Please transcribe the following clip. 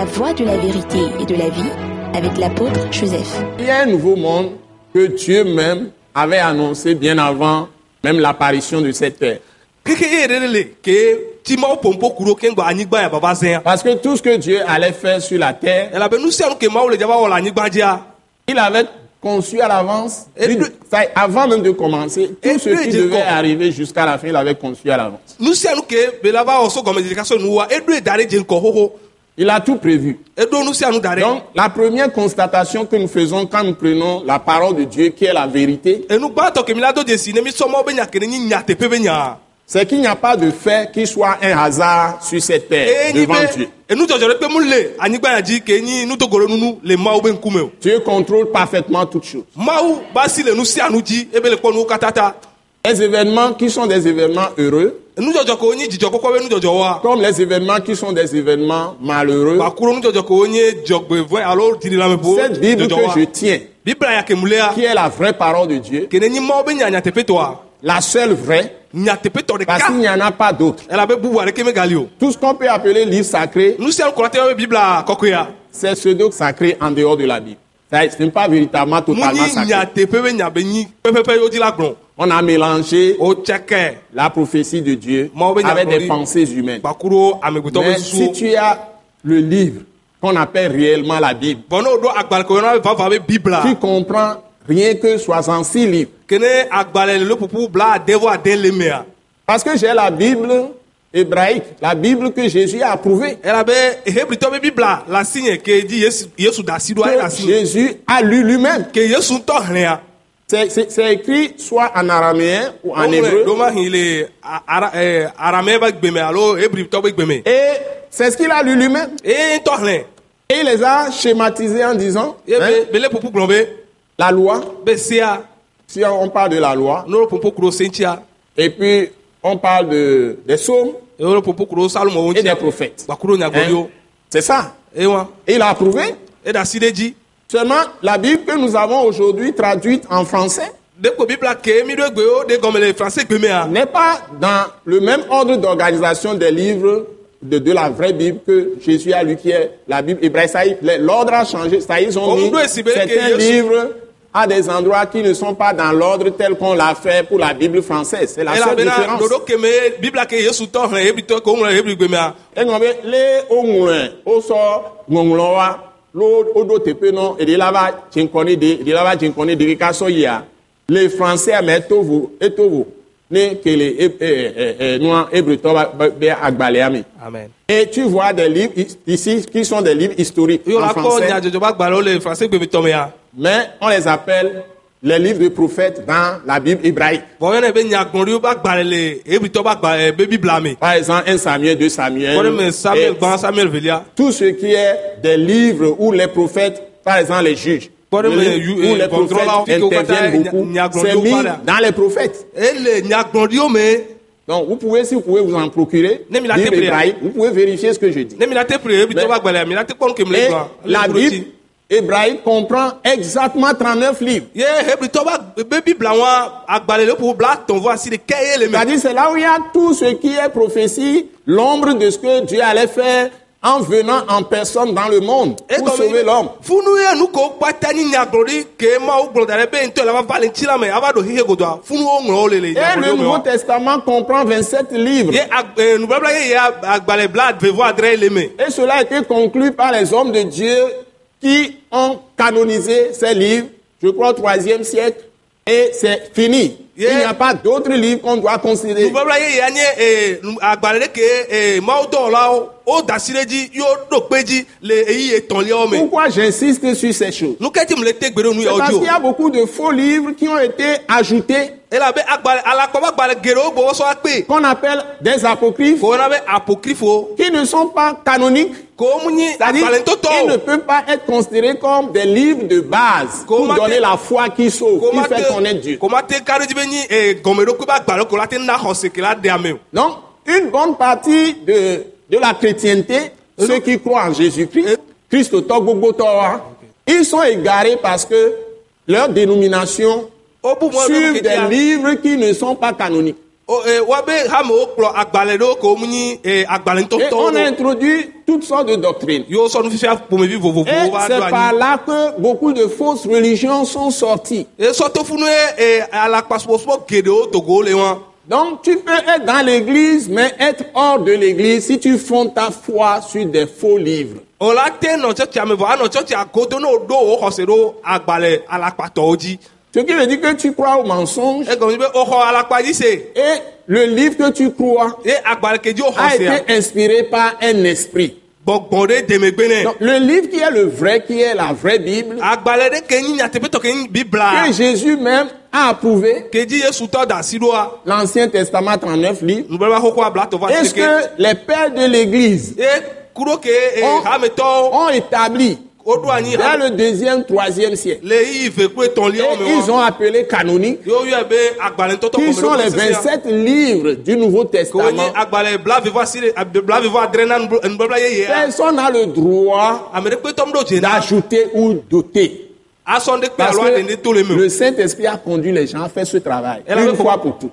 La voie de la vérité et de la vie avec l'apôtre Joseph. Il y a un nouveau monde que Dieu même avait annoncé bien avant même l'apparition de cette terre. zɛn Parce que tout ce que Dieu allait faire sur la terre, il avait conçu à l'avance. Avant même de commencer, Et tout ce qui devait arriver jusqu'à la fin, il avait conçu à l'avance. Il a tout prévu. Donc, la première constatation que nous faisons quand nous prenons la parole de Dieu, qui est la vérité, c'est qu'il n'y a pas de fait qui soit un hasard sur cette terre devant Dieu. be enu dzɔdzɔ ɖe kpe mu le anyigba ya dzi ke nyi nutogolo nunu le mawu be ŋkume o Dieu contrôle parfaitement toutes choses. Les événements qui sont des événements heureux, comme les événements qui sont des événements malheureux, diɖilameƒo cette Bible que je tiens, qui est la vraie parole de Dieu, ke ne nyi mawo be nya nyateƒetɔa la seule vraie, parce qu'il n'y en a pas d'autre. Tout ce qu'on peut appeler livre sacré, c'est pseudo sacré en dehors de la Bible. Ce n'est pas véritablement totalement sacré. On a mélangé la prophétie de Dieu avec des pensées humaines. Mais si tu as le livre qu'on appelle réellement la Bible, tu comprends rien que 66 livres. Parce que j'ai la Bible hébraïque, la Bible que Jésus a approuvée, que Jésus a lu lui-même. C'est écrit soit en araméen ou en hébreu. eh, Et c'est ce qu'il a lu lui-même. Et il les a schématisés en disant ye hein, la loi, be sea si on parle de la loi, et puis on parle de, des psaumes et des prophètes. Hein? C'est ça. Et il a approuvé. Seulement, la Bible que nous avons aujourd'hui traduite en français n'est pas dans le même ordre d'organisation des livres de, de la vraie Bible que Jésus a lu, qui est la Bible hébraïque. Ça y est, L'ordre a changé. Ça ils ont mis certains livres à des endroits qui ne sont pas dans l'ordre tel qu'on l'a fait pour la Bible française. C'est la seule différence. Woɖo teƒe nɔ eɖi la va ŋkɔ ne ɖe eɖi la va ŋkɔ ne ɖe kaka sɔ yia. Le français me eto vo eto vo ne ke le e- e- e- e- nua hebretɔ ba- ba- be agbalẽa me. amen. Et tu vois des livres ici qui sont des livres historiques mea mais on les appelle les livres de prophètes dans la Bible hébraïque. Par exemple, 1 Samuel, 2 Samuel. samuel tout ce qui est des livres où les prophètes, par exemple les juges, les où les bon, prophètes interviennent que beaucoup, c'est mis dans les prophètes. Donc vous pouvez, si vous pouvez vous en procurer, vous pouvez vérifier ce que je dis. mi la Mais- Bible hébraïque comprend exactement 39 livres. C'est-à-dire c'est là où il y a tout ce qui est prophétie, l'ombre de ce que Dieu allait faire en venant en personne dans le monde pour sauver l'homme. Et le Nouveau Testament comprend 27 livres. Et cela a été conclu par les hommes de Dieu qui ont canonisé ces livres, je crois, au troisième siècle. Et c'est fini. Yeah. Il n'y a pas d'autres livres qu'on doit considérer. Pourquoi j'insiste sur ces choses? Parce qu'il y a beaucoup de faux livres qui ont été ajoutés, qu'on appelle des apocryphes, qui ne sont pas canoniques. C'est-à-dire qu'ils ne peuvent pas être considérés comme des livres de base pour donner la foi qui sauve, qui fait connaître Dieu. Donc, une bonne partie de, de la chrétienté, ceux qui croient en Jésus-Christ, Christ Torah, ils sont égarés parce que leur dénomination ke des tia livres qui ne sont pas canoniques. Et on a introduit toutes sortes de doctrines. Et c'est par là que beaucoup de fausses religions sont sorties. Donc tu peux être dans l'église, mais être hors de l'église si tu fondes ta foi sur des faux livres. Ce qui veut dire que tu crois au mensonge et le livre que tu crois a été inspiré par un esprit. Donc le livre qui est le vrai, qui est la vraie Bible, que Jésus même a approuvé, l'Ancien Testament 39 livres, est-ce que les pères de l'église ont établi vers le deuxième, troisième siècle. Et ils ont appelé canoniques, yewo yɔe be agbalẽtɔtɔ qui sont les 27 livres du Nouveau Testament. Personne n'a le droit na d'ajouter ou d'ôter. Parce to le que me le Saint-Esprit a conduit les gens à faire ce travail. Une fois pour toutes.